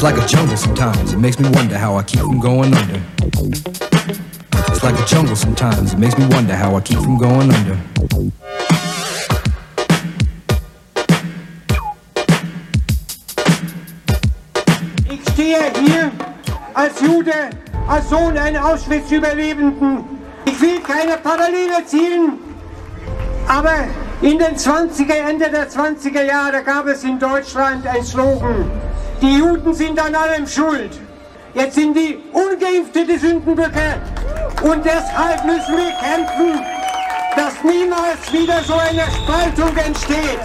It's like a jungle sometimes. It makes me wonder how I keep from going under. It's like a jungle sometimes. It makes me wonder how I keep from going under. Ich stehe hier als Jude, als Sohn eines Auschwitz-Überlebenden. Ich will keine Parallele ziehen, aber in den 20er, Ende der 20er Jahre gab es in Deutschland ein Slogan. Die Juden sind an allem schuld. Jetzt sind die Ungeimpfte die Sündenböcke. Und deshalb müssen wir kämpfen, dass niemals wieder so eine Spaltung entsteht.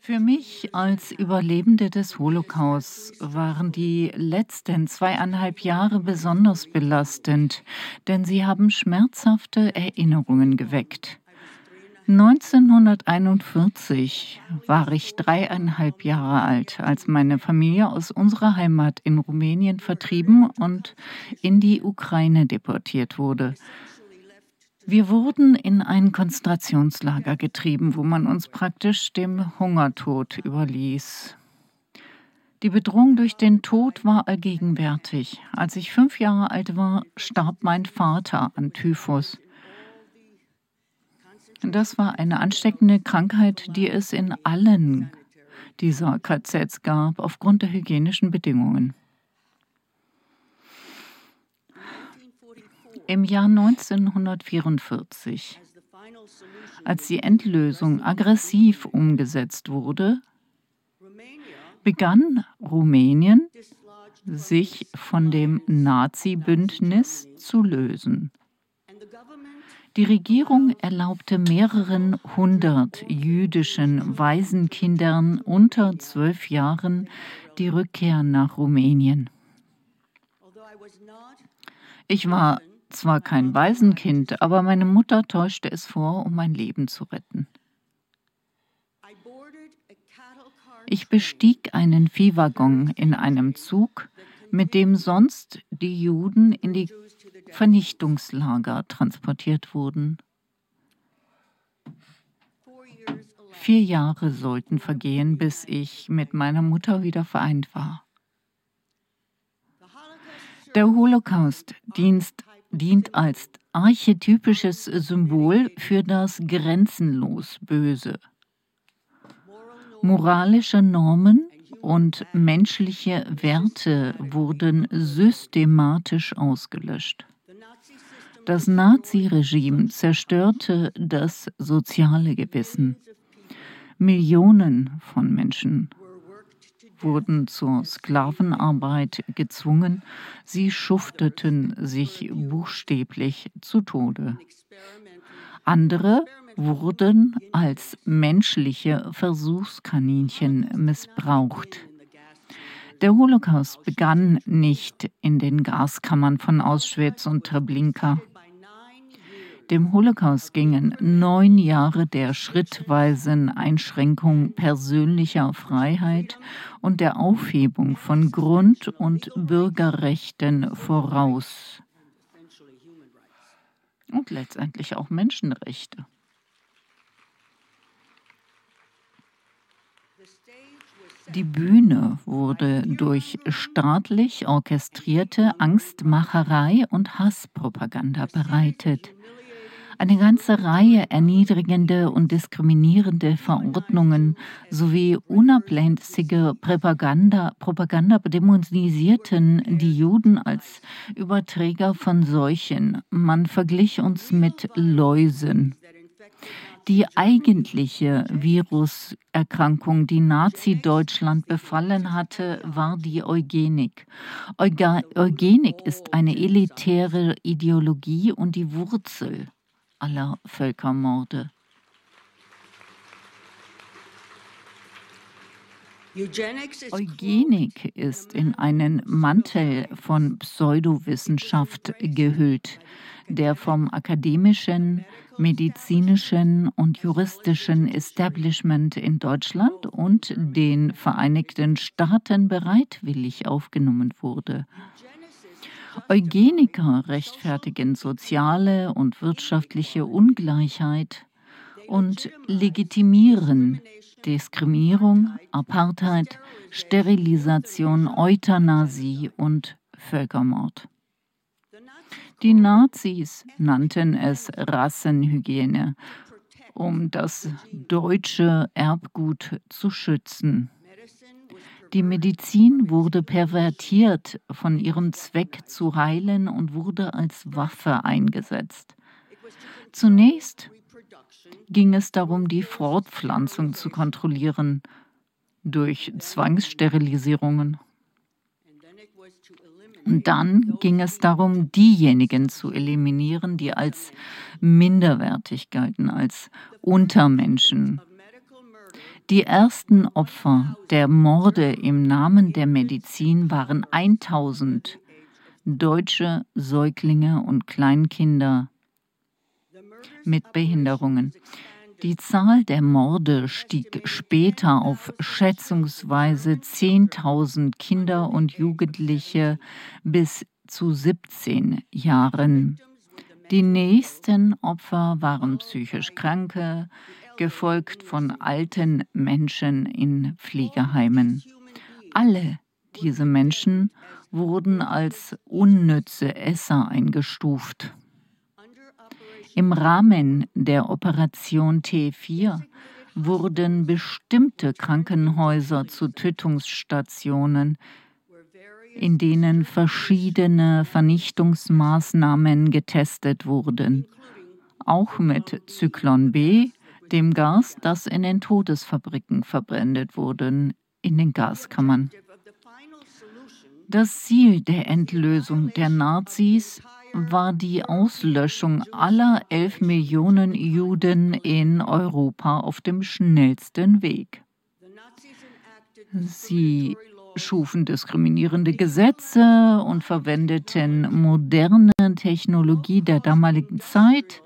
Für mich als Überlebende des Holocaust waren die letzten zweieinhalb Jahre besonders belastend, denn sie haben schmerzhafte Erinnerungen geweckt. 1941 war ich dreieinhalb Jahre alt, als meine Familie aus unserer Heimat in Rumänien vertrieben und in die Ukraine deportiert wurde. Wir wurden in ein Konzentrationslager getrieben, wo man uns praktisch dem Hungertod überließ. Die Bedrohung durch den Tod war allgegenwärtig. Als ich fünf Jahre alt war, starb mein Vater an Typhus. Das war eine ansteckende Krankheit, die es in allen dieser KZs gab, aufgrund der hygienischen Bedingungen. Im Jahr 1944, als die Endlösung aggressiv umgesetzt wurde, begann Rumänien sich von dem Nazi-Bündnis zu lösen. Die Regierung erlaubte mehreren hundert jüdischen Waisenkindern unter zwölf Jahren die Rückkehr nach Rumänien. Ich war zwar kein Waisenkind, aber meine Mutter täuschte es vor, um mein Leben zu retten. Ich bestieg einen Viehwaggon in einem Zug, mit dem sonst die Juden in die Vernichtungslager transportiert wurden. Vier Jahre sollten vergehen, bis ich mit meiner Mutter wieder vereint war. Der Holocaust-Dienst dient als archetypisches Symbol für das grenzenlos Böse. Moralische Normen und menschliche Werte wurden systematisch ausgelöscht. Das Naziregime zerstörte das soziale Gewissen. Millionen von Menschen wurden zur Sklavenarbeit gezwungen, sie schufteten sich buchstäblich zu Tode. Andere wurden als menschliche Versuchskaninchen missbraucht. Der Holocaust begann nicht in den Gaskammern von Auschwitz und Treblinka. Dem Holocaust gingen neun Jahre der schrittweisen Einschränkung persönlicher Freiheit und der Aufhebung von Grund- und Bürgerrechten voraus. Und letztendlich auch Menschenrechte. Die Bühne wurde durch staatlich orchestrierte Angstmacherei und Hasspropaganda bereitet. Eine ganze Reihe erniedrigende und diskriminierende Verordnungen sowie unablässige Propaganda, Propaganda dämonisierten die Juden als Überträger von Seuchen. Man verglich uns mit Läusen. Die eigentliche Viruserkrankung, die Nazi-Deutschland befallen hatte, war die Eugenik. Euga Eugenik ist eine elitäre Ideologie und die Wurzel aller Völkermorde. Eugenik ist in einen Mantel von Pseudowissenschaft gehüllt, der vom akademischen, medizinischen und juristischen Establishment in Deutschland und den Vereinigten Staaten bereitwillig aufgenommen wurde. Eugeniker rechtfertigen soziale und wirtschaftliche Ungleichheit und legitimieren Diskriminierung, Apartheid, Sterilisation, Euthanasie und Völkermord. Die Nazis nannten es Rassenhygiene, um das deutsche Erbgut zu schützen. Die Medizin wurde pervertiert von ihrem Zweck zu heilen und wurde als Waffe eingesetzt. Zunächst ging es darum, die Fortpflanzung zu kontrollieren durch Zwangssterilisierungen. Dann ging es darum, diejenigen zu eliminieren, die als minderwertig galten, als Untermenschen. Die ersten Opfer der Morde im Namen der Medizin waren 1000 deutsche Säuglinge und Kleinkinder mit Behinderungen. Die Zahl der Morde stieg später auf schätzungsweise 10.000 Kinder und Jugendliche bis zu 17 Jahren. Die nächsten Opfer waren psychisch Kranke, gefolgt von alten Menschen in Pflegeheimen. Alle diese Menschen wurden als unnütze Esser eingestuft. Im Rahmen der Operation T4 wurden bestimmte Krankenhäuser zu Tötungsstationen, in denen verschiedene Vernichtungsmaßnahmen getestet wurden, auch mit Zyklon B, dem Gas, das in den Todesfabriken verbrennt wurde, in den Gaskammern. Das Ziel der Endlösung der Nazis war die Auslöschung aller elf Millionen Juden in Europa auf dem schnellsten Weg. Sie schufen diskriminierende Gesetze und verwendeten moderne Technologie der damaligen Zeit,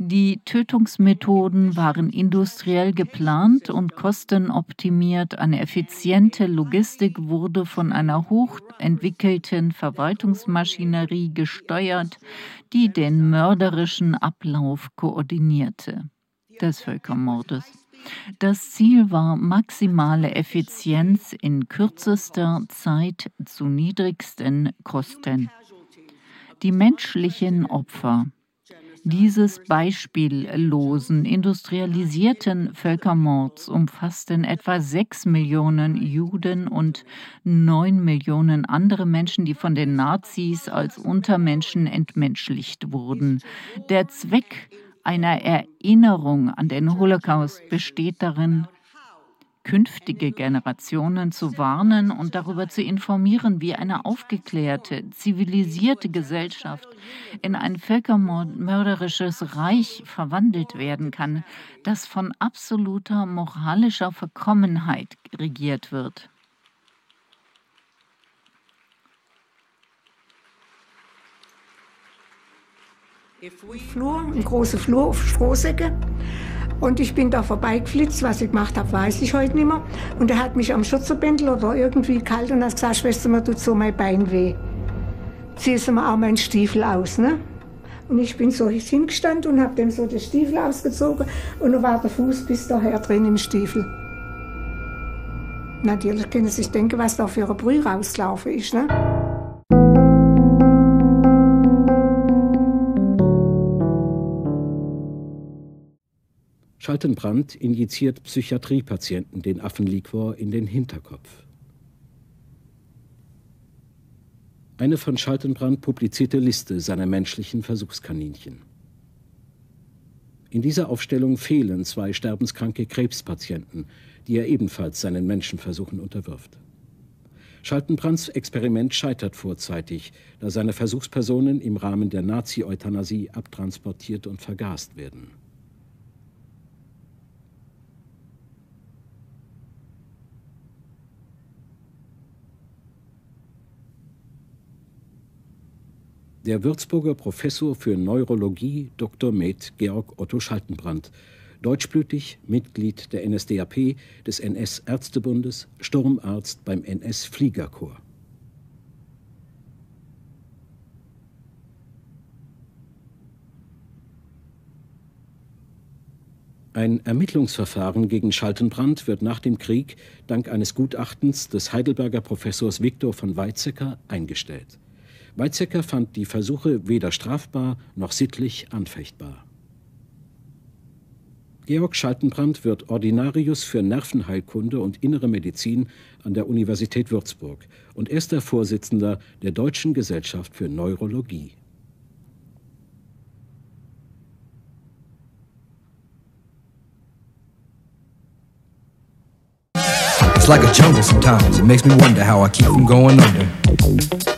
die Tötungsmethoden waren industriell geplant und kostenoptimiert. Eine effiziente Logistik wurde von einer hochentwickelten Verwaltungsmaschinerie gesteuert, die den mörderischen Ablauf koordinierte des Völkermordes. Das Ziel war maximale Effizienz in kürzester Zeit zu niedrigsten Kosten. Die menschlichen Opfer dieses beispiellosen industrialisierten Völkermords umfassten etwa sechs Millionen Juden und neun Millionen andere Menschen, die von den Nazis als Untermenschen entmenschlicht wurden. Der Zweck einer Erinnerung an den Holocaust besteht darin, künftige Generationen zu warnen und darüber zu informieren, wie eine aufgeklärte, zivilisierte Gesellschaft in ein völkermörderisches Reich verwandelt werden kann, das von absoluter moralischer Verkommenheit regiert wird. Flur, ein großer Flur auf Strohsäcke. Und ich bin da vorbeigeflitzt, was ich gemacht habe, weiß ich heute nicht mehr. Und er hat mich am Schutzbändel oder irgendwie kalt und hat gesagt, Schwester, mir tut so mein Bein weh. Ziehst du mir auch meinen Stiefel aus, ne? Und ich bin so hingestanden und habe dem so den Stiefel ausgezogen und dann war der Fuß bis daher drin im Stiefel. Natürlich können Sie sich denken, was da für eine Brühe rauslaufen ist, ne? Schaltenbrand injiziert Psychiatriepatienten den Affenliquor in den Hinterkopf. Eine von Schaltenbrand publizierte Liste seiner menschlichen Versuchskaninchen. In dieser Aufstellung fehlen zwei sterbenskranke Krebspatienten, die er ebenfalls seinen Menschenversuchen unterwirft. Schaltenbrands Experiment scheitert vorzeitig, da seine Versuchspersonen im Rahmen der Nazi-Euthanasie abtransportiert und vergast werden. Der Würzburger Professor für Neurologie Dr. Med Georg Otto Schaltenbrand, deutschblütig, Mitglied der NSDAP, des NS-Ärztebundes, Sturmarzt beim NS-Fliegerkorps. Ein Ermittlungsverfahren gegen Schaltenbrand wird nach dem Krieg dank eines Gutachtens des Heidelberger Professors Viktor von Weizsäcker eingestellt. Weizsäcker fand die Versuche weder strafbar noch sittlich anfechtbar. Georg Schaltenbrand wird Ordinarius für Nervenheilkunde und Innere Medizin an der Universität Würzburg und erster Vorsitzender der Deutschen Gesellschaft für Neurologie. It's like a jungle sometimes. It makes me wonder how I keep from going under.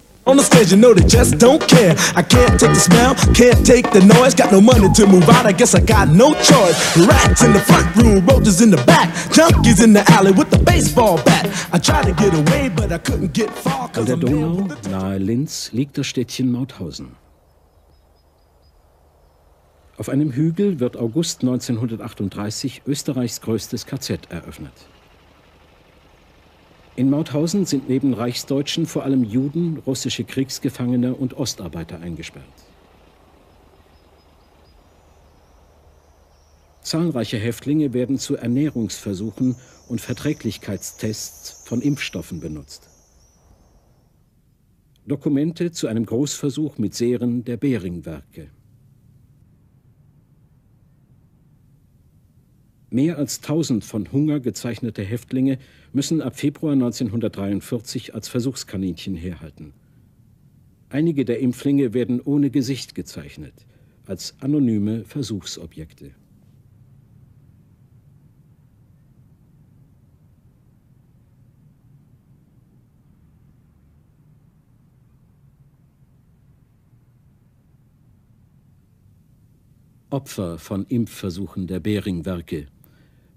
on the stage, you know they just don't care. I can't take the smell, can't take the noise. Got no money to move out, I guess I got no choice. Rats in the front room, roaches in the back, junkies in the alley with the baseball bat. I tried to get away, but I couldn't get far. An der Donau, nahe Linz, liegt das Städtchen Mauthausen. Auf einem Hügel wird August 1938 Österreichs größtes KZ eröffnet. In Mauthausen sind neben Reichsdeutschen vor allem Juden, russische Kriegsgefangene und Ostarbeiter eingesperrt. Zahlreiche Häftlinge werden zu Ernährungsversuchen und Verträglichkeitstests von Impfstoffen benutzt. Dokumente zu einem Großversuch mit Serien der Behring-Werke. Mehr als 1000 von Hunger gezeichnete Häftlinge müssen ab Februar 1943 als Versuchskaninchen herhalten. Einige der Impflinge werden ohne Gesicht gezeichnet, als anonyme Versuchsobjekte. Opfer von Impfversuchen der Behring-Werke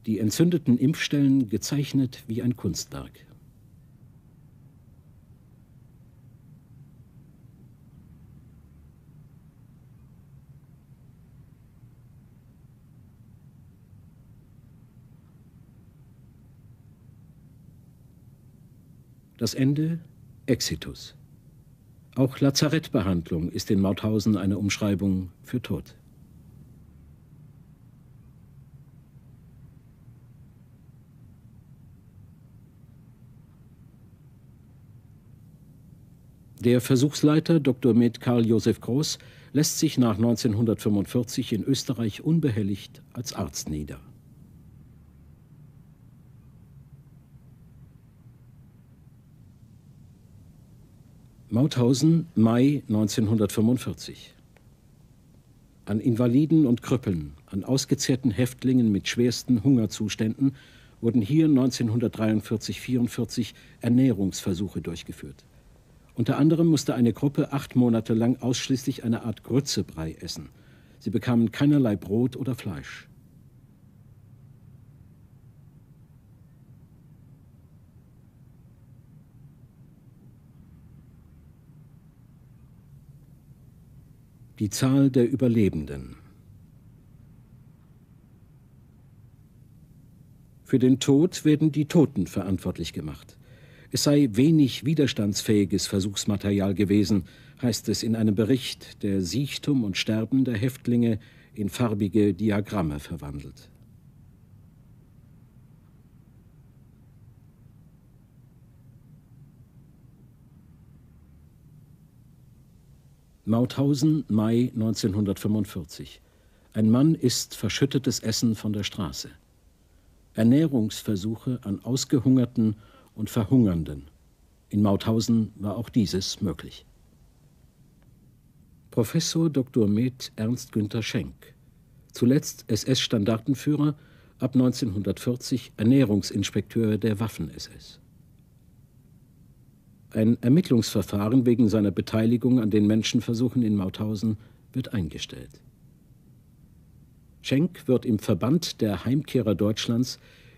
die entzündeten Impfstellen gezeichnet wie ein Kunstwerk. Das Ende Exitus. Auch Lazarettbehandlung ist in Mauthausen eine Umschreibung für Tod. Der Versuchsleiter Dr. Med Karl Josef Groß lässt sich nach 1945 in Österreich unbehelligt als Arzt nieder. Mauthausen, Mai 1945. An Invaliden und Krüppeln, an ausgezehrten Häftlingen mit schwersten Hungerzuständen wurden hier 1943-44 Ernährungsversuche durchgeführt. Unter anderem musste eine Gruppe acht Monate lang ausschließlich eine Art Grützebrei essen. Sie bekamen keinerlei Brot oder Fleisch. Die Zahl der Überlebenden. Für den Tod werden die Toten verantwortlich gemacht. Es sei wenig widerstandsfähiges Versuchsmaterial gewesen, heißt es in einem Bericht, der Siechtum und Sterben der Häftlinge in farbige Diagramme verwandelt. Mauthausen, Mai 1945. Ein Mann isst verschüttetes Essen von der Straße. Ernährungsversuche an ausgehungerten und Verhungernden. In Mauthausen war auch dieses möglich. Professor Dr. Med Ernst Günther Schenk, zuletzt SS-Standartenführer, ab 1940 Ernährungsinspekteur der Waffen-SS. Ein Ermittlungsverfahren wegen seiner Beteiligung an den Menschenversuchen in Mauthausen wird eingestellt. Schenk wird im Verband der Heimkehrer Deutschlands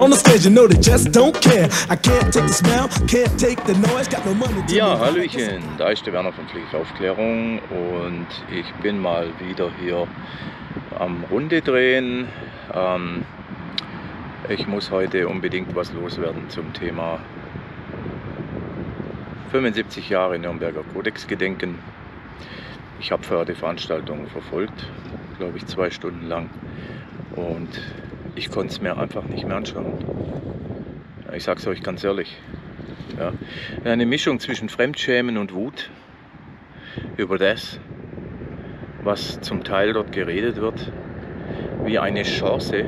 on the stage, you know they just don't care. I can't take the smell, can't take the noise, got no money to Ja, Hallöchen, da ist der Werner von Pflichtaufklärung und ich bin mal wieder hier am Runde drehen. Ähm, ich muss heute unbedingt was loswerden zum Thema 75 Jahre Nürnberger Kodex gedenken. Ich habe vorher die Veranstaltung verfolgt, glaube ich, zwei Stunden lang. Und ich konnte es mir einfach nicht mehr anschauen. Ich sage es euch ganz ehrlich. Ja. Eine Mischung zwischen Fremdschämen und Wut über das, was zum Teil dort geredet wird, wie eine Chance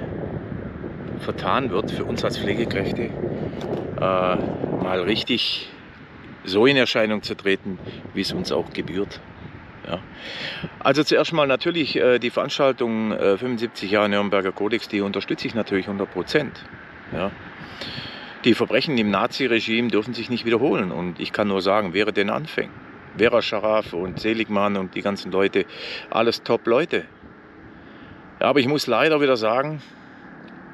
vertan wird für uns als Pflegekräfte, äh, mal richtig so in Erscheinung zu treten, wie es uns auch gebührt. Ja. Also zuerst mal natürlich äh, die Veranstaltung äh, 75 Jahre Nürnberger Kodex, die unterstütze ich natürlich 100 Prozent. Ja. Die Verbrechen im Naziregime dürfen sich nicht wiederholen und ich kann nur sagen, wäre den Anfängen. Vera Scharaf und Seligmann und die ganzen Leute, alles Top-Leute. Ja, aber ich muss leider wieder sagen,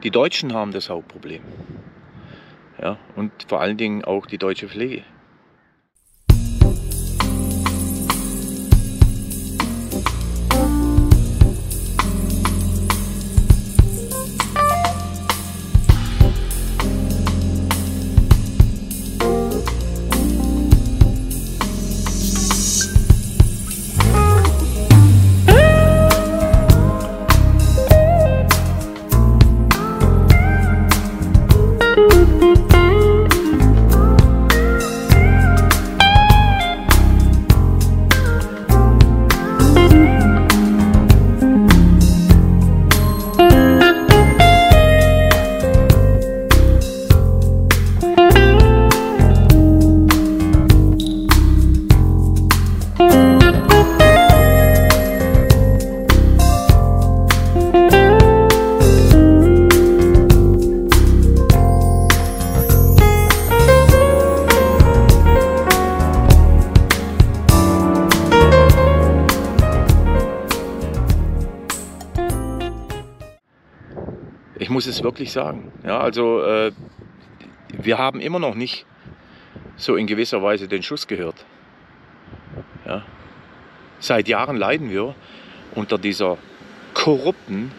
die Deutschen haben das Hauptproblem. Ja, und vor allen Dingen auch die deutsche Pflege. Muss es wirklich sagen. Ja, also äh, wir haben immer noch nicht so in gewisser Weise den Schuss gehört. Ja. Seit Jahren leiden wir unter dieser korrupten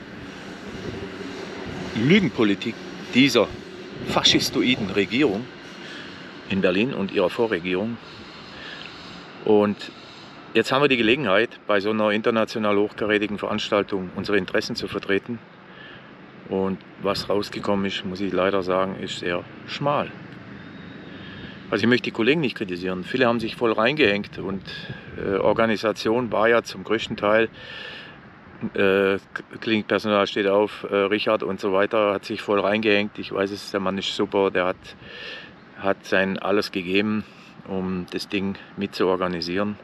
Lügenpolitik dieser faschistoiden Regierung in Berlin und ihrer Vorregierung. Und jetzt haben wir die Gelegenheit, bei so einer international hochkarätigen Veranstaltung unsere Interessen zu vertreten. Und was rausgekommen ist, muss ich leider sagen, ist sehr schmal. Also ich möchte die Kollegen nicht kritisieren. Viele haben sich voll reingehängt und äh, Organisation war ja zum größten Teil, äh, Klinikpersonal steht auf, äh, Richard und so weiter, hat sich voll reingehängt. Ich weiß es, der Mann ist super, der hat, hat sein alles gegeben, um das Ding mit zu organisieren.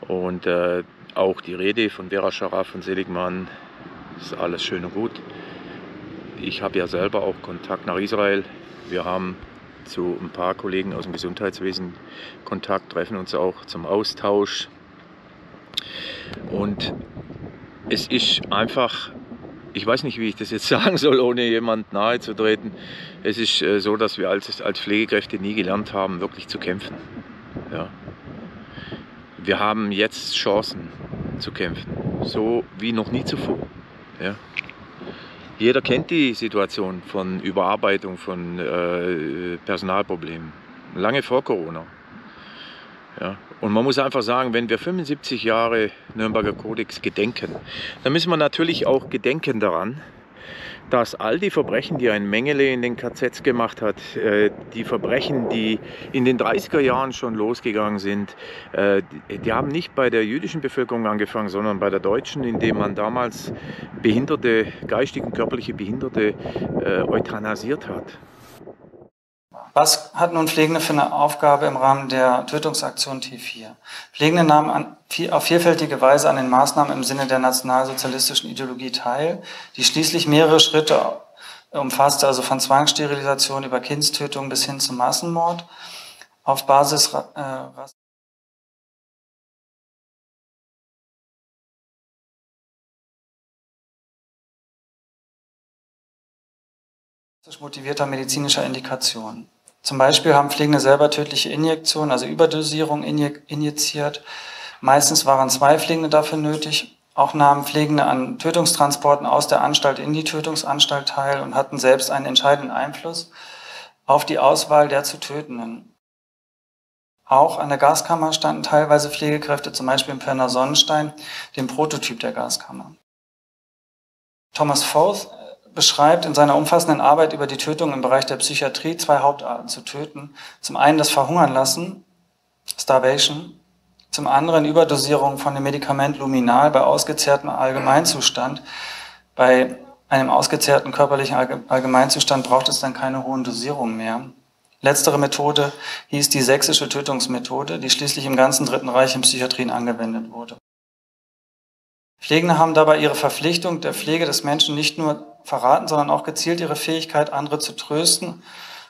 Und äh, auch die Rede von Vera Scharaf und Seligmann ist alles schön und gut. Ich habe ja selber auch Kontakt nach Israel. Wir haben zu ein paar Kollegen aus dem Gesundheitswesen Kontakt, treffen uns auch zum Austausch. Und es ist einfach, ich weiß nicht, wie ich das jetzt sagen soll, ohne jemand nahe zu treten. Es ist äh, so, dass wir als, als Pflegekräfte nie gelernt haben, wirklich zu kämpfen. Ja. Wir haben jetzt Chancen zu kämpfen, so wie noch nie zuvor. Ja. Jeder kennt die Situation von Überarbeitung von äh, Personalproblemen, lange vor Corona. Ja. Und man muss einfach sagen, wenn wir 75 Jahre Nürnberger Kodex gedenken, dann müssen wir natürlich auch gedenken daran, dass all die Verbrechen, die ein Mengele in den KZs gemacht hat, äh, die Verbrechen, die in den 30er Jahren schon losgegangen sind, äh, die haben nicht bei der jüdischen Bevölkerung angefangen, sondern bei der deutschen, indem man damals Behinderte, geistig und körperliche Behinderte äh, euthanasiert hat. Was hat nun Pflegende für eine Aufgabe im Rahmen der Tötungsaktion T4? Pflegende nahmen an, auf vielfältige Weise an den Maßnahmen im Sinne der nationalsozialistischen Ideologie teil, die schließlich mehrere Schritte umfasste, also von Zwangssterilisation über Kindstötung bis hin zum Massenmord auf Basis äh, motivierter medizinischer Indikation. Zum Beispiel haben Pflegende selber tödliche Injektionen, also Überdosierung injiziert. Meistens waren zwei Pflegende dafür nötig. Auch nahmen Pflegende an Tötungstransporten aus der Anstalt in die Tötungsanstalt teil und hatten selbst einen entscheidenden Einfluss auf die Auswahl der zu Tötenden. Auch an der Gaskammer standen teilweise Pflegekräfte, zum Beispiel im Pirna Sonnenstein, dem Prototyp der Gaskammer. Thomas Foth beschreibt in seiner umfassenden Arbeit über die Tötung im Bereich der Psychiatrie zwei Hauptarten zu töten. Zum einen das Verhungern lassen, Starvation, zum anderen Überdosierung von dem Medikament Luminal bei ausgezehrtem Allgemeinzustand. Bei einem ausgezehrten körperlichen Allgemeinzustand braucht es dann keine hohen Dosierungen mehr. Letztere Methode hieß die sächsische Tötungsmethode, die schließlich im ganzen Dritten Reich in Psychiatrien angewendet wurde. Pflegende haben dabei ihre Verpflichtung der Pflege des Menschen nicht nur verraten, sondern auch gezielt ihre Fähigkeit, andere zu trösten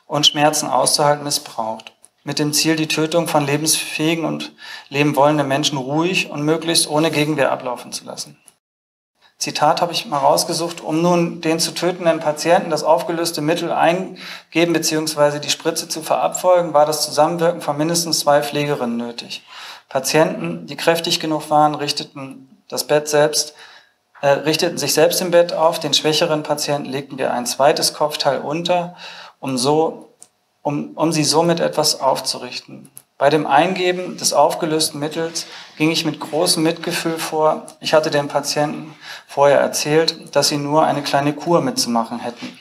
und Schmerzen auszuhalten, missbraucht. Mit dem Ziel, die Tötung von lebensfähigen und leben wollenden Menschen ruhig und möglichst ohne Gegenwehr ablaufen zu lassen. Zitat habe ich mal rausgesucht, um nun den zu tötenden Patienten das aufgelöste Mittel eingeben bzw. die Spritze zu verabfolgen, war das Zusammenwirken von mindestens zwei Pflegerinnen nötig. Patienten, die kräftig genug waren, richteten das Bett selbst, äh, richteten sich selbst im Bett auf. Den schwächeren Patienten legten wir ein zweites Kopfteil unter, um, so, um, um sie somit etwas aufzurichten. Bei dem Eingeben des aufgelösten Mittels ging ich mit großem Mitgefühl vor. Ich hatte den Patienten vorher erzählt, dass sie nur eine kleine Kur mitzumachen hätten.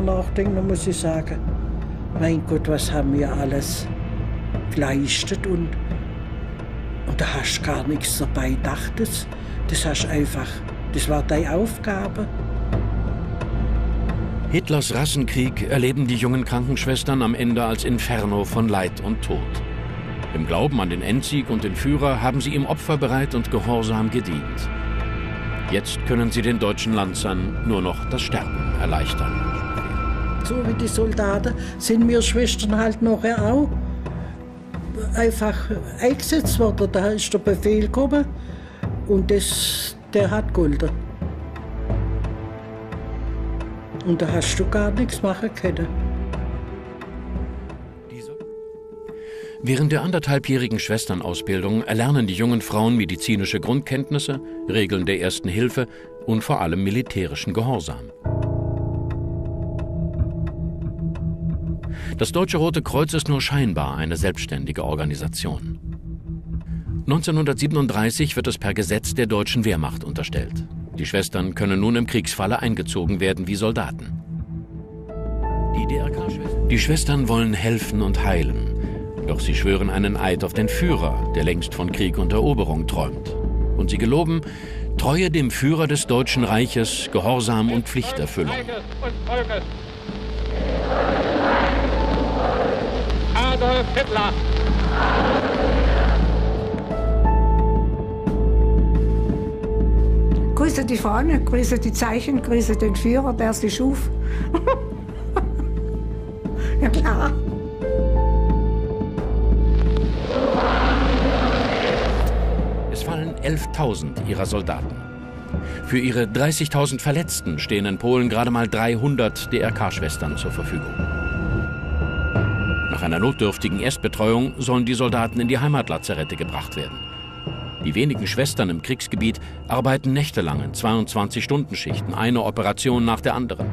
Drüber nachdenke, dann muss ich sagen, mein Gott, was haben wir alles geleistet und, und da hast du gar nichts dabei gedacht. Das, hast einfach, das war deine Aufgabe. Hitlers Rassenkrieg erleben die jungen Krankenschwestern am Ende als Inferno von Leid und Tod. Im Glauben an den Endsieg und den Führer haben sie ihm opferbereit und gehorsam gedient. Jetzt können sie den deutschen Lanzern nur noch das Sterben erleichtern. So wie die Soldaten sind wir Schwestern halt nachher auch einfach eingesetzt worden. Da ist der Befehl gekommen und das, der hat golden. Und da hast du gar nichts machen können. Während der anderthalbjährigen Schwesternausbildung erlernen die jungen Frauen medizinische Grundkenntnisse, Regeln der ersten Hilfe und vor allem militärischen Gehorsam. Das Deutsche Rote Kreuz ist nur scheinbar eine selbstständige Organisation. 1937 wird es per Gesetz der deutschen Wehrmacht unterstellt. Die Schwestern können nun im Kriegsfalle eingezogen werden wie Soldaten. Die Schwestern wollen helfen und heilen, doch sie schwören einen Eid auf den Führer, der längst von Krieg und Eroberung träumt. Und sie geloben Treue dem Führer des Deutschen Reiches, Gehorsam und Pflichterfüllung. Adolf Hitler. Grüße die Fahne, grüße die Zeichen, grüße den Führer, der sie schuf. ja klar. Es fallen 11.000 ihrer Soldaten. Für ihre 30.000 Verletzten stehen in Polen gerade mal 300 DRK-Schwestern zur Verfügung. Nach einer notdürftigen Erstbetreuung sollen die Soldaten in die Heimatlazarette gebracht werden. Die wenigen Schwestern im Kriegsgebiet arbeiten nächtelang in 22-Stunden-Schichten, eine Operation nach der anderen.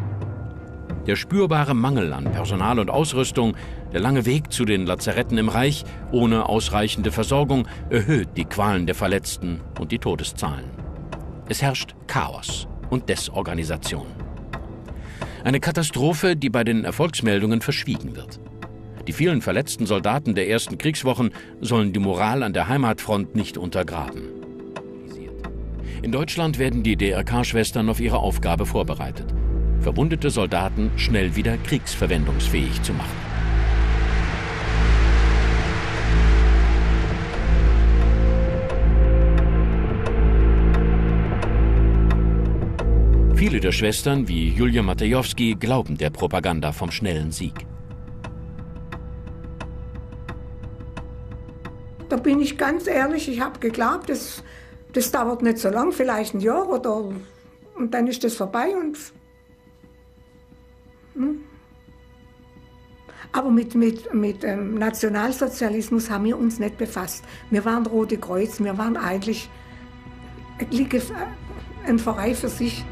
Der spürbare Mangel an Personal und Ausrüstung, der lange Weg zu den Lazaretten im Reich ohne ausreichende Versorgung erhöht die Qualen der Verletzten und die Todeszahlen. Es herrscht Chaos und Desorganisation. Eine Katastrophe, die bei den Erfolgsmeldungen verschwiegen wird. Die vielen verletzten Soldaten der ersten Kriegswochen sollen die Moral an der Heimatfront nicht untergraben. In Deutschland werden die DRK-Schwestern auf ihre Aufgabe vorbereitet, verwundete Soldaten schnell wieder kriegsverwendungsfähig zu machen. Viele der Schwestern, wie Julia Matejowski, glauben der Propaganda vom schnellen Sieg. Da bin ich ganz ehrlich, ich habe geglaubt, das, das dauert nicht so lang, vielleicht ein Jahr oder und dann ist das vorbei und hm. aber mit, mit, mit ähm, Nationalsozialismus haben wir uns nicht befasst. Wir waren Rote Kreuz, wir waren eigentlich ein Verein für sich.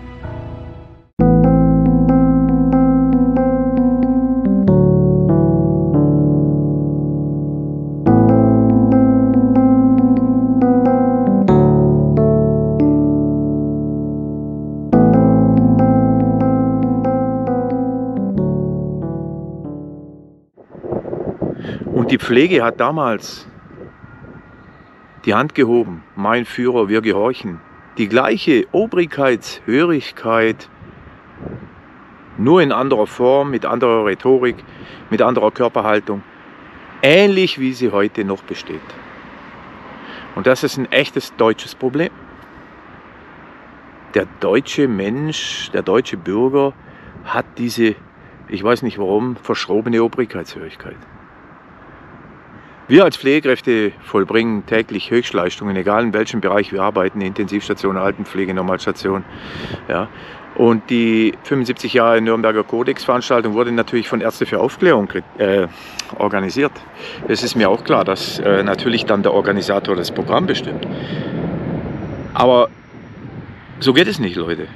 Pflege hat damals die Hand gehoben. Mein Führer, wir gehorchen. Die gleiche Obrigkeitshörigkeit, nur in anderer Form, mit anderer Rhetorik, mit anderer Körperhaltung. Ähnlich wie sie heute noch besteht. Und das ist ein echtes deutsches Problem. Der deutsche Mensch, der deutsche Bürger hat diese, ich weiß nicht warum, verschrobene Obrigkeitshörigkeit. Wir als Pflegekräfte vollbringen täglich Höchstleistungen, egal in welchem Bereich wir arbeiten, Intensivstation, Altenpflege, Normalstation. Ja. Und die 75 Jahre Nürnberger Kodex-Veranstaltung wurde natürlich von Ärzte für Aufklärung äh, organisiert. Es ist mir auch klar, dass äh, natürlich dann der Organisator das Programm bestimmt. Aber so geht es nicht, Leute.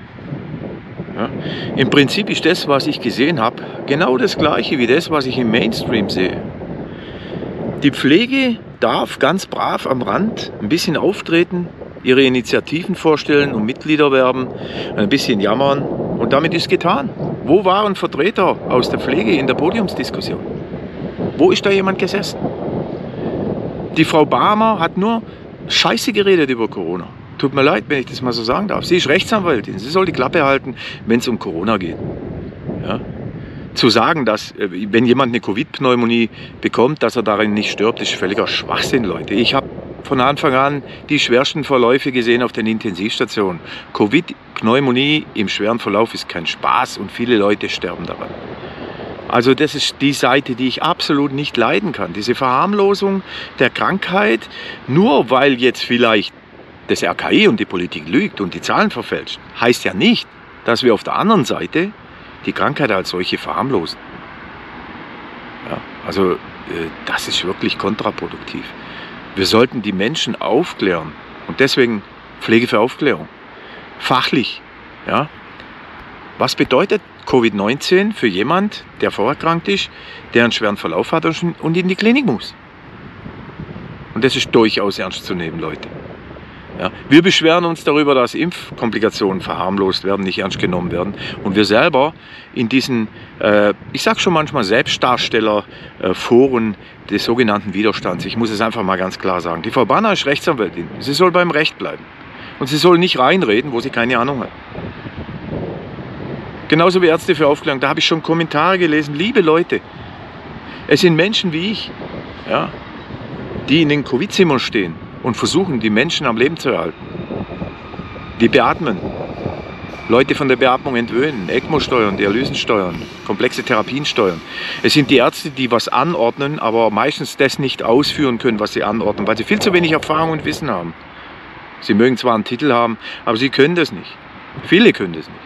Ja. Im Prinzip ist das, was ich gesehen habe, genau das gleiche wie das, was ich im Mainstream sehe. Die Pflege darf ganz brav am Rand ein bisschen auftreten, ihre Initiativen vorstellen und Mitglieder werben, ein bisschen jammern und damit ist getan. Wo waren Vertreter aus der Pflege in der Podiumsdiskussion? Wo ist da jemand gesessen? Die Frau Barmer hat nur Scheiße geredet über Corona. Tut mir leid, wenn ich das mal so sagen darf. Sie ist Rechtsanwältin. Sie soll die Klappe halten, wenn es um Corona geht. Ja? Zu sagen, dass äh, wenn jemand eine Covid-Pneumonie bekommt, dass er darin nicht stirbt, ist völliger Schwachsinn, Leute. Ich habe von Anfang an die schwersten Verläufe gesehen auf den Intensivstationen. Covid-Pneumonie im schweren Verlauf ist kein Spaß und viele Leute sterben daran. Also das ist die Seite, die ich absolut nicht leiden kann. Diese Verharmlosung der Krankheit, nur weil jetzt vielleicht das RKI und die Politik lügt und die Zahlen verfälscht, heißt ja nicht, dass wir auf der anderen Seite die Krankheit als solche verharmlosen. Ja, also äh, das ist wirklich kontraproduktiv. Wir sollten die Menschen aufklären und deswegen Pflege für Aufklärung. Fachlich. Ja. Was bedeutet Covid-19 für jemand, der vorerkrankt ist, der einen schweren Verlauf hat und in die Klinik muss? Und das ist durchaus ernst zu nehmen, Leute. Ja, wir beschweren uns darüber, dass Impfkomplikationen verharmlost werden, nicht ernst genommen werden. Und wir selber in diesen, äh, ich sage schon manchmal Selbstdarsteller-Foren äh, des sogenannten Widerstands, ich muss es einfach mal ganz klar sagen, die Frau Banner ist Rechtsanwältin. Sie soll beim Recht bleiben. Und sie soll nicht reinreden, wo sie keine Ahnung hat. Genauso wie Ärzte für Aufklärung. Da habe ich schon Kommentare gelesen. Liebe Leute, es sind Menschen wie ich, ja, die in den Covid-Zimmern stehen und versuchen, die Menschen am Leben zu erhalten. Die beatmen, Leute von der Beatmung entwöhnen, ECMO steuern, Dialysen steuern, komplexe Therapien steuern. Es sind die Ärzte, die was anordnen, aber meistens das nicht ausführen können, was sie anordnen, weil sie viel zu wenig Erfahrung und Wissen haben. Sie mögen zwar einen Titel haben, aber sie können das nicht. Viele können das nicht.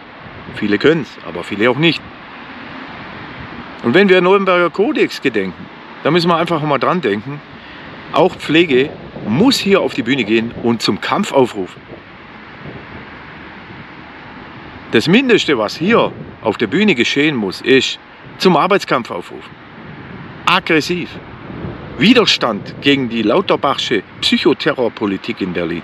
Viele können es, aber viele auch nicht. Und wenn wir Nürnberger Kodex gedenken, dann müssen wir einfach mal dran denken, auch Pflege muss hier auf die Bühne gehen und zum Kampf aufrufen. Das Mindeste, was hier auf der Bühne geschehen muss, ist zum Arbeitskampf aufrufen. Aggressiv. Widerstand gegen die Lauterbachsche Psychoterrorpolitik in Berlin.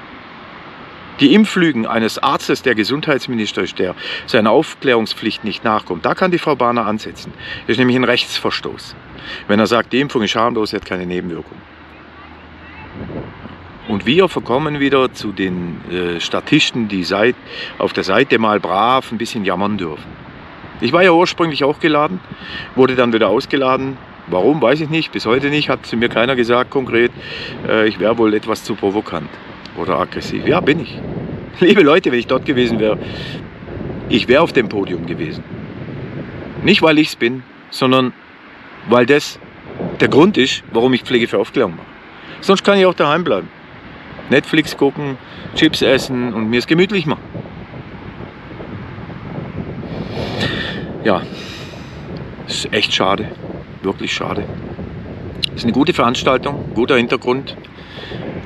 Die Impflügen eines Arztes, der Gesundheitsminister ist, der seiner Aufklärungspflicht nicht nachkommt, da kann die Frau Bahner ansetzen. Das ist nämlich ein Rechtsverstoß. Wenn er sagt, die Impfung ist harmlos, sie hat keine Nebenwirkungen. Und wir verkommen wieder zu den äh, Statisten, die seit, auf der Seite mal brav ein bisschen jammern dürfen. Ich war ja ursprünglich auch geladen, wurde dann wieder ausgeladen. Warum, weiß ich nicht. Bis heute nicht, hat zu mir keiner gesagt konkret. Äh, ich wäre wohl etwas zu provokant oder aggressiv. Ja, bin ich. Liebe Leute, wenn ich dort gewesen wäre, ich wäre auf dem Podium gewesen. Nicht, weil ich es bin, sondern weil das der Grund ist, warum ich Pflege für Aufklärung mache. Sonst kann ich auch daheim bleiben. Netflix gucken, Chips essen und mir es gemütlich machen. Ja, ist echt schade, wirklich schade. Ist eine gute Veranstaltung, guter Hintergrund,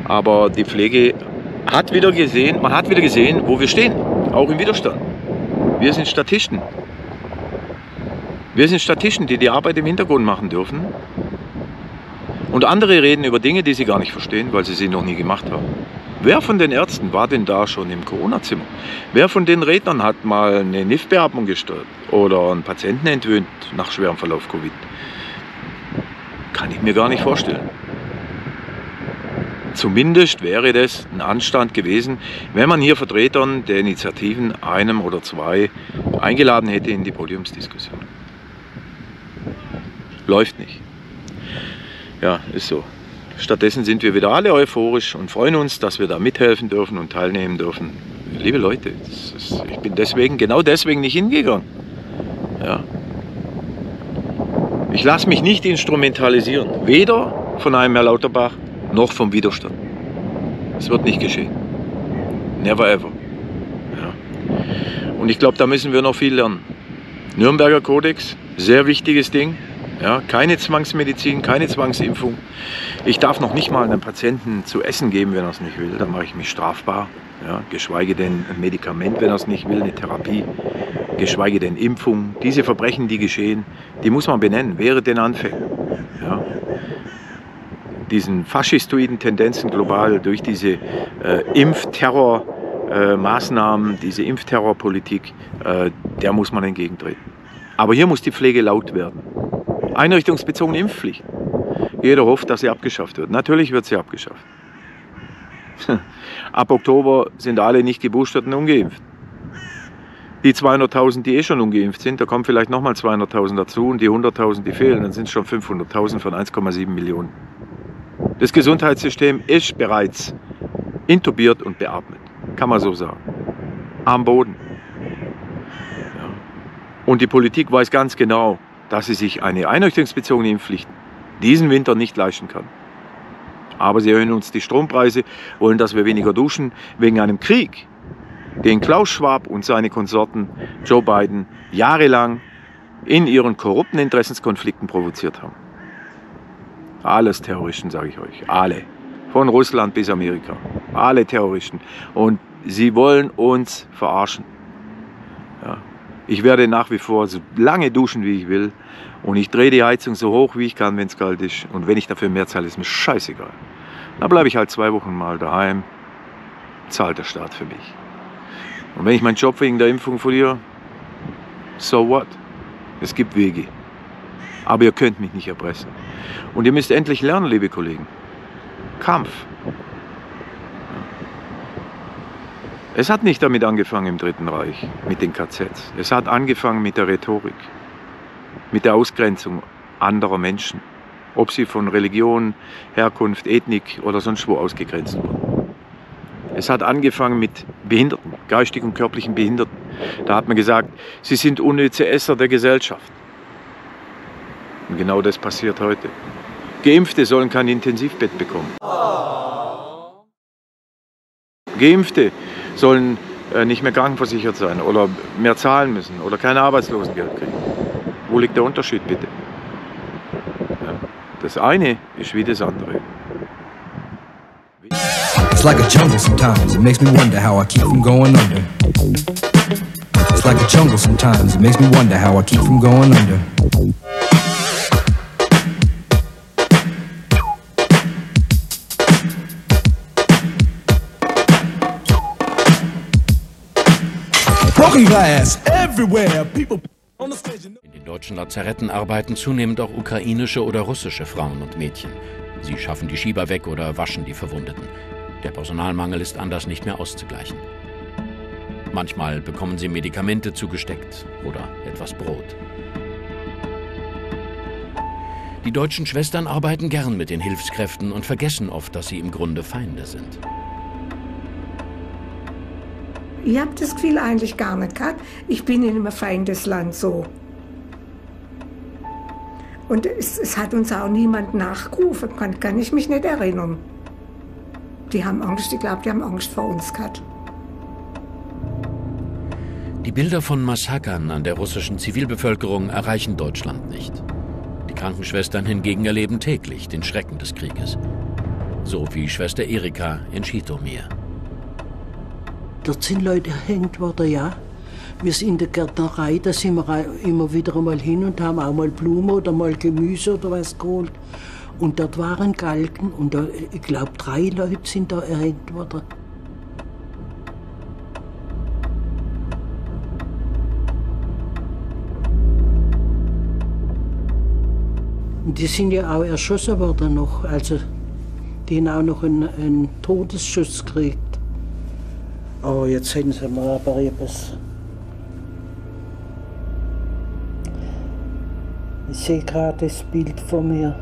aber die Pflege hat wieder gesehen, man hat wieder gesehen, wo wir stehen, auch im Widerstand. Wir sind Statisten. Wir sind Statisten, die die Arbeit im Hintergrund machen dürfen und andere reden über Dinge, die sie gar nicht verstehen, weil sie sie noch nie gemacht haben. Wer von den Ärzten war denn da schon im Corona-Zimmer? Wer von den Rednern hat mal eine NIF-Beatmung gestört oder einen Patienten entwöhnt nach schwerem Verlauf Covid? Kann ich mir gar nicht vorstellen. Zumindest wäre das ein Anstand gewesen, wenn man hier Vertretern der Initiativen, einem oder zwei, eingeladen hätte in die Podiumsdiskussion. Läuft nicht ja, ist so. Stattdessen sind wir wieder alle euphorisch und freuen uns, dass wir da mithelfen dürfen und teilnehmen dürfen. Liebe Leute, ist, ich bin deswegen, genau deswegen nicht hingegangen. Ja. Ich lasse mich nicht instrumentalisieren, weder von einem Herr Lauterbach noch vom Widerstand. Es wird nicht geschehen. Never ever. Ja. Und ich glaube, da müssen wir noch viel lernen. Nürnberger Kodex, sehr wichtiges Ding. Ja, keine Zwangsmedizin, keine Zwangsimpfung. Ich darf noch nicht mal einem Patienten zu essen geben, wenn er es nicht will. Dann mache ich mich strafbar. Ja, geschweige denn ein Medikament, wenn er es nicht will, eine Therapie. Geschweige denn Impfung. Diese Verbrechen, die geschehen, die muss man benennen, während den Anfängen. Ja. Diesen faschistoiden Tendenzen global durch diese äh, Impfterror. Äh, diese Impfterrorpolitik, äh, der muss man entgegentreten. Aber hier muss die Pflege laut werden. Einrichtungsbezogene Impfpflicht. Jeder hofft, dass sie abgeschafft wird. Natürlich wird sie abgeschafft. Ab Oktober sind alle nicht geboosterten ungeimpft. Die 200.000, die eh schon ungeimpft sind, da kommen vielleicht nochmal 200.000 dazu und die 100.000, die fehlen, dann sind es schon 500.000 von 1,7 Millionen. Das Gesundheitssystem ist bereits intubiert und beatmet, kann man so sagen. Am Boden. Und die Politik weiß ganz genau, dass sie sich eine einrichtungsbezogene Impfpflicht diesen Winter nicht leisten kann. Aber sie erhöhen uns die Strompreise, wollen, dass wir weniger duschen, wegen einem Krieg, den Klaus Schwab und seine Konsorten Joe Biden jahrelang in ihren korrupten Interessenskonflikten provoziert haben. Alles Terroristen, sage ich euch. Alle. Von Russland bis Amerika. Alle Terroristen. Und sie wollen uns verarschen. Ja. Ich werde nach wie vor so lange duschen, wie ich will. Und ich drehe die Heizung so hoch, wie ich kann, wenn es kalt ist. Und wenn ich dafür mehr zahle, ist mir scheißegal. Dann bleibe ich halt zwei Wochen mal daheim. Zahlt der Staat für mich. Und wenn ich meinen Job wegen der Impfung verliere, so what? Es gibt Wege. Aber ihr könnt mich nicht erpressen. Und ihr müsst endlich lernen, liebe Kollegen. Kampf. Es hat nicht damit angefangen im Dritten Reich, mit den KZs. Es hat angefangen mit der Rhetorik, mit der Ausgrenzung anderer Menschen, ob sie von Religion, Herkunft, Ethnik oder sonst wo ausgegrenzt wurden. Es hat angefangen mit Behinderten, geistig und körperlichen Behinderten. Da hat man gesagt, sie sind unnütze Esser der Gesellschaft. Und genau das passiert heute. Geimpfte sollen kein Intensivbett bekommen. Geimpfte sollen äh, nicht mehr krankenversichert sein oder mehr zahlen müssen oder kein Arbeitslosengeld kriegen. Wo liegt der Unterschied bitte? Das eine ist wie das andere. It's like a jungle sometimes. It makes me wonder how I keep from going under. It's like a jungle sometimes. It makes me wonder how I keep from going under. Broken glass everywhere. People on the stage. In den deutschen Lazaretten arbeiten zunehmend auch ukrainische oder russische Frauen und Mädchen. Sie schaffen die Schieber weg oder waschen die Verwundeten. Der Personalmangel ist anders nicht mehr auszugleichen. Manchmal bekommen sie Medikamente zugesteckt oder etwas Brot. Die deutschen Schwestern arbeiten gern mit den Hilfskräften und vergessen oft, dass sie im Grunde Feinde sind. Ich habe das Gefühl eigentlich gar nicht gehabt. Ich bin in einem Feindesland so. Und es, es hat uns auch niemand nachgerufen, kann, kann ich mich nicht erinnern. Die haben Angst, ich glaube, die haben Angst vor uns gehabt. Die Bilder von Massakern an der russischen Zivilbevölkerung erreichen Deutschland nicht. Die Krankenschwestern hingegen erleben täglich den Schrecken des Krieges. So wie Schwester Erika in Schitomir. Dort sind Leute erhängt worden, ja. Wir sind in der Gärtnerei, da sind wir immer wieder einmal hin und haben auch mal Blumen oder mal Gemüse oder was geholt. Und dort waren Galgen und da, ich glaube, drei Leute sind da erhängt worden. Und die sind ja auch erschossen worden noch, also die haben auch noch einen, einen Todesschuss gekriegt. Oh, jetzt sehen Sie mal aber etwas. Ich sehe gerade das Bild von mir.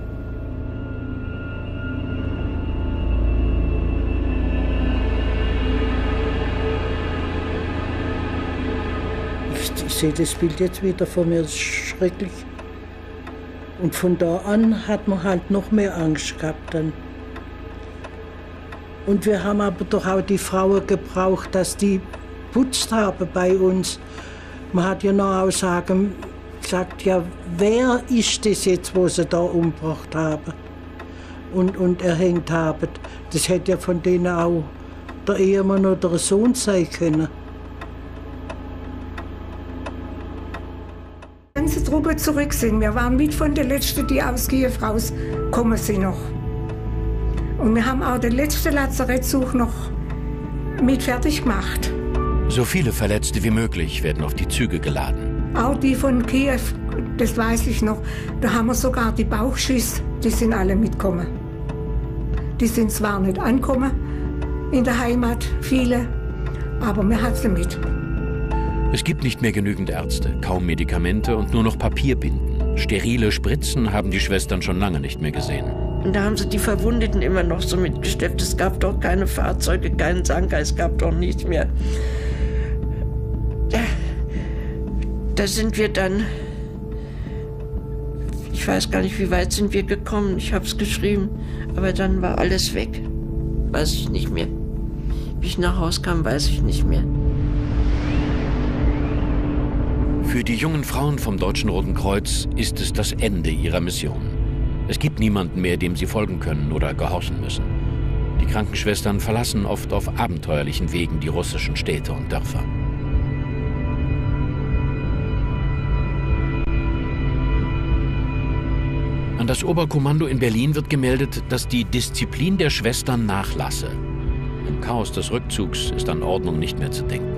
Ich, ich sehe das Bild jetzt wieder vor mir, das ist schrecklich. Und von da an hat man halt noch mehr Angst gehabt dann. Und wir haben aber doch auch die Frauen gebraucht, dass die putzt haben bei uns. Man hat ja noch auch sagen, gesagt, ja, wer ist das jetzt, wo sie da umgebracht haben und, und erhängt haben? Das hätte ja von denen auch der Ehemann oder der Sohn sein können. Die ganze Truppe zurück sind. Wir waren mit von der Letzten, die aus Kiew rauskommen sind noch. Und wir haben auch den letzten Lazarettsuch noch mit fertig gemacht. So viele Verletzte wie möglich werden auf die Züge geladen. Auch die von Kiew, das weiß ich noch. Da haben wir sogar die Bauchschüsse, die sind alle mitgekommen. Die sind zwar nicht angekommen in der Heimat, viele, aber wir hatten sie mit. Es gibt nicht mehr genügend Ärzte, kaum Medikamente und nur noch Papierbinden. Sterile Spritzen haben die Schwestern schon lange nicht mehr gesehen. Und da haben sie die Verwundeten immer noch so mitgestellt. Es gab doch keine Fahrzeuge, keinen Sanker, es gab doch nichts mehr. Da sind wir dann, ich weiß gar nicht, wie weit sind wir gekommen. Ich habe es geschrieben, aber dann war alles weg. Weiß ich nicht mehr. Wie ich nach Hause kam, weiß ich nicht mehr. Für die jungen Frauen vom Deutschen Roten Kreuz ist es das Ende ihrer Mission. Es gibt niemanden mehr, dem sie folgen können oder gehorchen müssen. Die Krankenschwestern verlassen oft auf abenteuerlichen Wegen die russischen Städte und Dörfer. An das Oberkommando in Berlin wird gemeldet, dass die Disziplin der Schwestern nachlasse. Im Chaos des Rückzugs ist an Ordnung nicht mehr zu denken.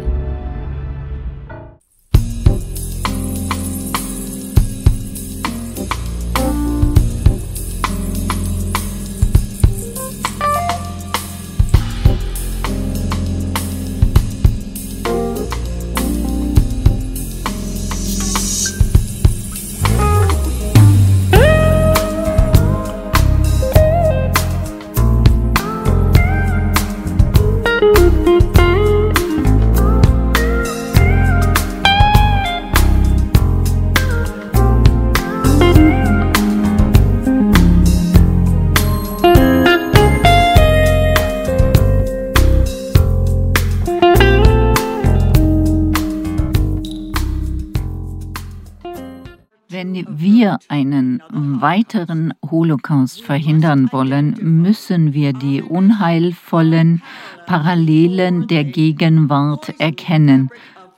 Weiteren Holocaust verhindern wollen, müssen wir die unheilvollen Parallelen der Gegenwart erkennen,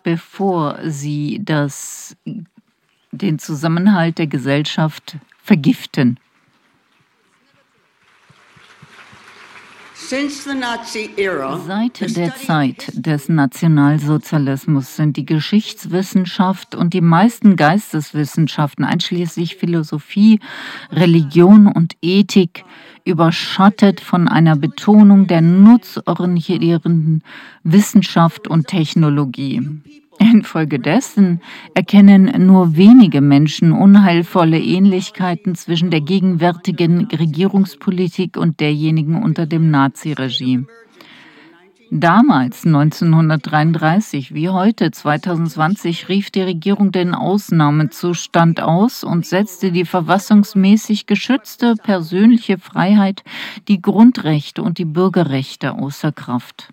bevor sie das, den Zusammenhalt der Gesellschaft vergiften. Seit der Zeit des Nationalsozialismus sind die Geschichtswissenschaft und die meisten Geisteswissenschaften, einschließlich Philosophie, Religion und Ethik, überschattet von einer Betonung der nutzorientierenden Wissenschaft und Technologie. Infolgedessen erkennen nur wenige Menschen unheilvolle Ähnlichkeiten zwischen der gegenwärtigen Regierungspolitik und derjenigen unter dem Naziregime. Damals, 1933 wie heute, 2020, rief die Regierung den Ausnahmezustand aus und setzte die verfassungsmäßig geschützte persönliche Freiheit, die Grundrechte und die Bürgerrechte außer Kraft.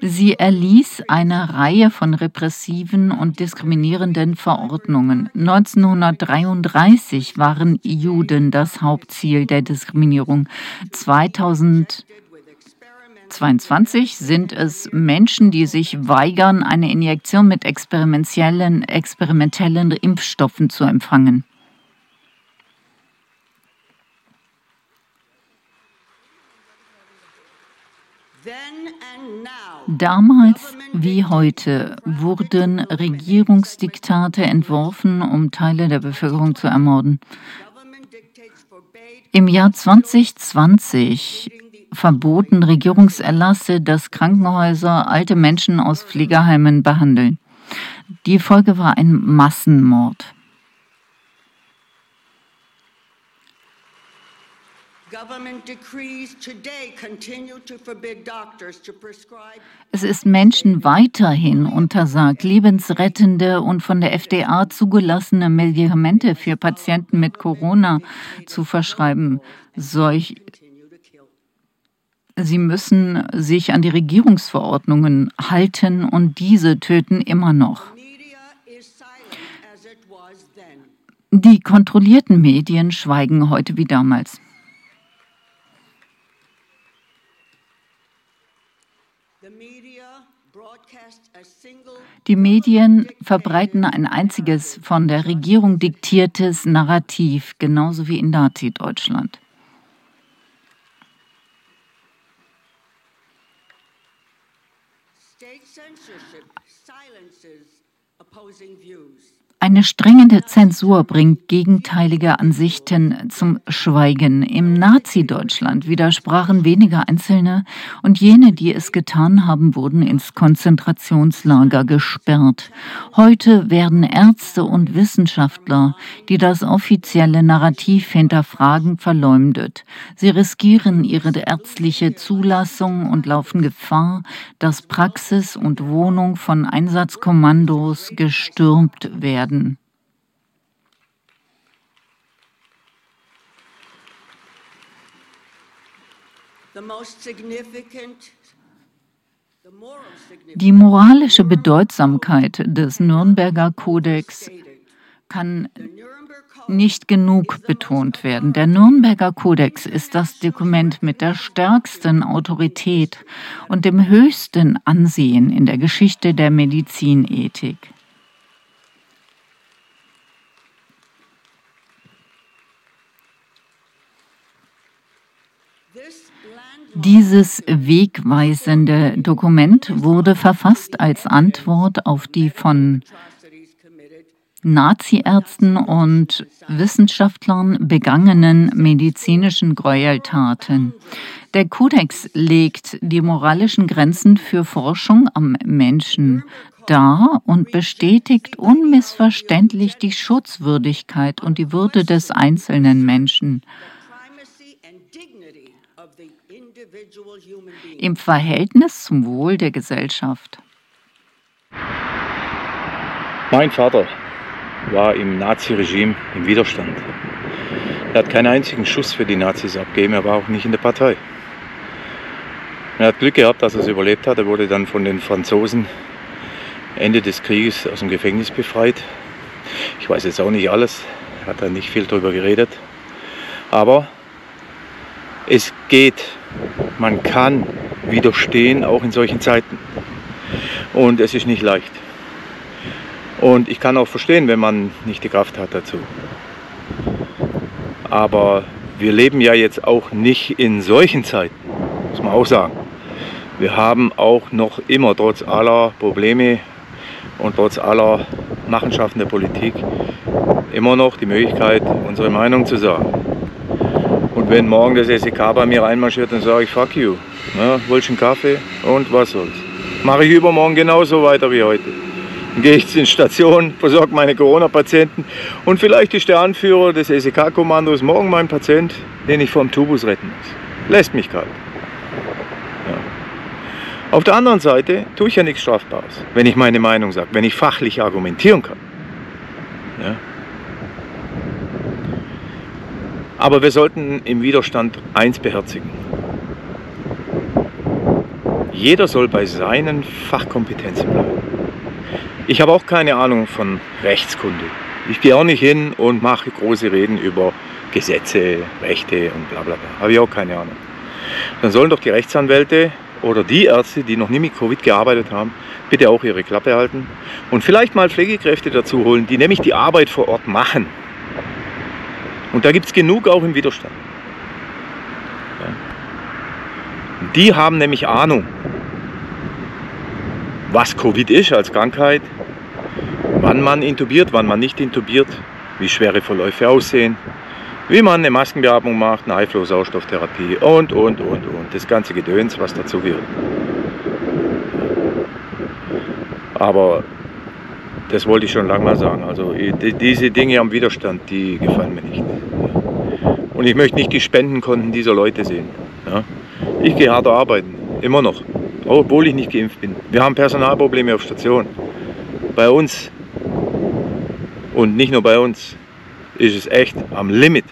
Sie erließ eine Reihe von repressiven und diskriminierenden Verordnungen. 1933 waren Juden das Hauptziel der Diskriminierung. 2022 sind es Menschen, die sich weigern, eine Injektion mit experimentellen, experimentellen Impfstoffen zu empfangen. Damals wie heute wurden Regierungsdiktate entworfen, um Teile der Bevölkerung zu ermorden. Im Jahr 2020 verboten Regierungserlasse, dass Krankenhäuser alte Menschen aus Pflegeheimen behandeln. Die Folge war ein Massenmord. Es ist Menschen weiterhin untersagt, lebensrettende und von der FDA zugelassene Medikamente für Patienten mit Corona zu verschreiben. Solch Sie müssen sich an die Regierungsverordnungen halten und diese töten immer noch. Die kontrollierten Medien schweigen heute wie damals. Die Medien verbreiten ein einziges von der Regierung diktiertes Narrativ, genauso wie in Nazi-Deutschland. Eine strengende Zensur bringt gegenteilige Ansichten zum Schweigen. Im Nazi-Deutschland widersprachen wenige Einzelne und jene, die es getan haben, wurden ins Konzentrationslager gesperrt. Heute werden Ärzte und Wissenschaftler, die das offizielle Narrativ hinterfragen, verleumdet. Sie riskieren ihre ärztliche Zulassung und laufen Gefahr, dass Praxis und Wohnung von Einsatzkommandos gestürmt werden werden. Die moralische Bedeutsamkeit des Nürnberger Kodex kann nicht genug betont werden. Der Nürnberger Kodex ist das Dokument mit der stärksten Autorität und dem höchsten Ansehen in der Geschichte der Medizinethik. Dieses wegweisende Dokument wurde verfasst als Antwort auf die von Naziärzten und Wissenschaftlern begangenen medizinischen Gräueltaten. Der Kodex legt die moralischen Grenzen für Forschung am Menschen dar und bestätigt unmissverständlich die Schutzwürdigkeit und die Würde des einzelnen Menschen im Verhältnis zum Wohl der Gesellschaft. Mein Vater war im Naziregime im Widerstand. Er hat keinen einzigen Schuss für die Nazis abgegeben, er war auch nicht in der Partei. Er hat Glück gehabt, dass er es überlebt hat. Er wurde dann von den Franzosen Ende des Krieges aus dem Gefängnis befreit. Ich weiß jetzt auch nicht alles, hat er nicht viel darüber geredet. Aber es geht man kann widerstehen, auch in solchen Zeiten. Und es ist nicht leicht. Und ich kann auch verstehen, wenn man nicht die Kraft hat dazu. Aber wir leben ja jetzt auch nicht in solchen Zeiten, muss man auch sagen. Wir haben auch noch immer, trotz aller Probleme und trotz aller Machenschaften der Politik, immer noch die Möglichkeit, unsere Meinung zu sagen wenn morgen das SEK bei mir reinmarschiert, dann sage ich fuck you. Ja, willst du einen Kaffee? Und was soll's? Mache ich übermorgen genauso weiter wie heute. Dann gehe ich in die Station, versorge meine Corona-Patienten und vielleicht ist der Anführer des SEK-Kommandos morgen mein Patient, den ich vom Tubus retten muss. Lässt mich kalt. Ja. Auf der anderen Seite tue ich ja nichts Strafbares, wenn ich meine Meinung sage, wenn ich fachlich argumentieren kann. Ja. Aber wir sollten im Widerstand eins beherzigen. Jeder soll bei seinen Fachkompetenzen bleiben. Ich habe auch keine Ahnung von Rechtskunde. Ich gehe auch nicht hin und mache große Reden über Gesetze, Rechte und bla bla bla. Habe ich auch keine Ahnung. Dann sollen doch die Rechtsanwälte oder die Ärzte, die noch nie mit Covid gearbeitet haben, bitte auch ihre Klappe halten und vielleicht mal Pflegekräfte dazu holen, die nämlich die Arbeit vor Ort machen. Und da gibt es genug auch im Widerstand. Ja. Die haben nämlich Ahnung, was Covid ist als Krankheit, wann man intubiert, wann man nicht intubiert, wie schwere Verläufe aussehen, wie man eine Maskenbeatmung macht, eine High-Flow-Sauerstofftherapie und, und, und, und. Das ganze Gedöns, was dazu gehört. Aber das wollte ich schon lange mal sagen. Also diese Dinge am Widerstand, die gefallen mir nicht. Und ich möchte nicht die Spendenkonten dieser Leute sehen. Ja. Ich gehe hart arbeiten, immer noch, obwohl ich nicht geimpft bin. Wir haben Personalprobleme auf Station. Bei uns und nicht nur bei uns ist es echt am Limit.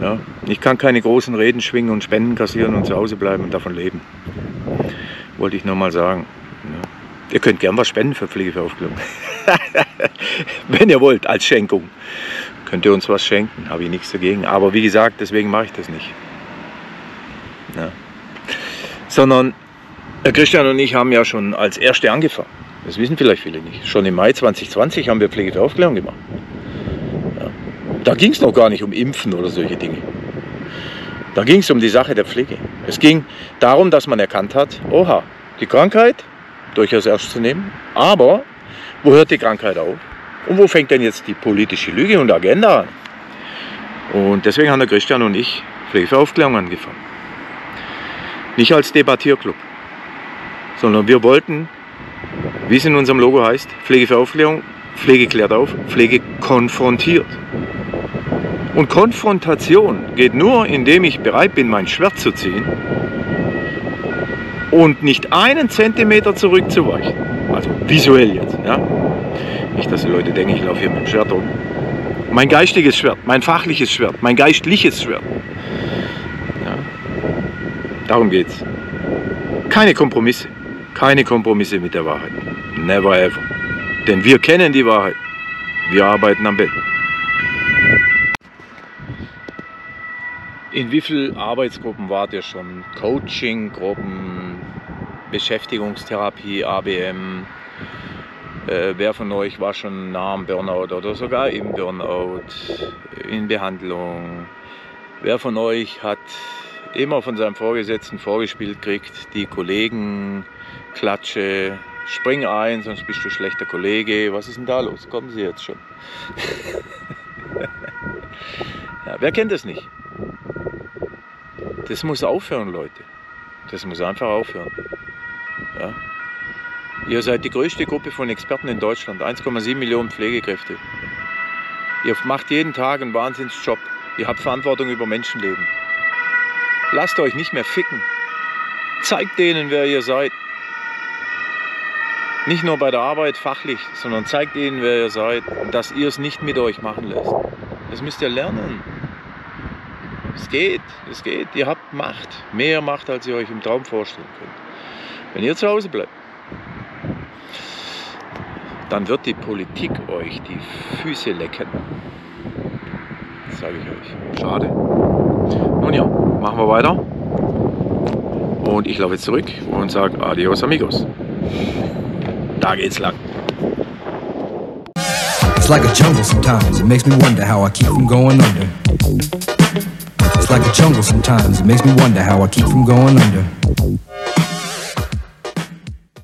Ja. Ich kann keine großen Reden schwingen und Spenden kassieren und zu Hause bleiben und davon leben. Wollte ich nur mal sagen. Ihr könnt gern was spenden für Pflegeaufklärung. Wenn ihr wollt, als Schenkung. Könnt ihr uns was schenken, habe ich nichts dagegen. Aber wie gesagt, deswegen mache ich das nicht. Ja. Sondern Herr Christian und ich haben ja schon als Erste angefangen. Das wissen vielleicht viele nicht. Schon im Mai 2020 haben wir Pflege für Aufklärung gemacht. Ja. Da ging es noch gar nicht um Impfen oder solche Dinge. Da ging es um die Sache der Pflege. Es ging darum, dass man erkannt hat, oha, die Krankheit durchaus ernst zu nehmen. Aber wo hört die Krankheit auf? Und wo fängt denn jetzt die politische Lüge und Agenda an? Und deswegen haben der Christian und ich Pflege für Aufklärung angefangen. Nicht als Debattierclub, sondern wir wollten, wie es in unserem Logo heißt, Pflege für Aufklärung, Pflege klärt auf, Pflege konfrontiert. Und Konfrontation geht nur, indem ich bereit bin, mein Schwert zu ziehen und nicht einen Zentimeter zurückzuweichen. Also visuell jetzt. Ja? Nicht, dass die Leute denken, ich laufe hier mit dem Schwert um. Mein geistiges Schwert, mein fachliches Schwert, mein geistliches Schwert. Ja? Darum geht's. Keine Kompromisse. Keine Kompromisse mit der Wahrheit. Never ever. Denn wir kennen die Wahrheit. Wir arbeiten am Bett. In wie vielen Arbeitsgruppen wart ihr schon? Coaching-Gruppen, Beschäftigungstherapie, ABM. Äh, wer von euch war schon nah am Burnout oder sogar im Burnout, in Behandlung? Wer von euch hat immer von seinem Vorgesetzten vorgespielt kriegt, die Kollegen, Klatsche, spring ein, sonst bist du schlechter Kollege. Was ist denn da los? Kommen Sie jetzt schon. ja, wer kennt das nicht? Das muss aufhören, Leute. Das muss einfach aufhören. Ja. Ihr seid die größte Gruppe von Experten in Deutschland, 1,7 Millionen Pflegekräfte. Ihr macht jeden Tag einen Wahnsinnsjob. Ihr habt Verantwortung über Menschenleben. Lasst euch nicht mehr ficken. Zeigt denen, wer ihr seid. Nicht nur bei der Arbeit fachlich, sondern zeigt ihnen, wer ihr seid und dass ihr es nicht mit euch machen lässt. Das müsst ihr lernen. Es geht, es geht. Ihr habt Macht, mehr Macht, als ihr euch im Traum vorstellen könnt. Wenn ihr zu Hause bleibt, dann wird die Politik euch die Füße lecken. Das sage ich euch. Schade. Nun ja, machen wir weiter. Und ich laufe jetzt zurück und sage Adios amigos. Da geht's lang. It's like a jungle sometimes. It makes me wonder how I keep from going under. It's like a jungle sometimes. It makes me wonder how I keep from going under.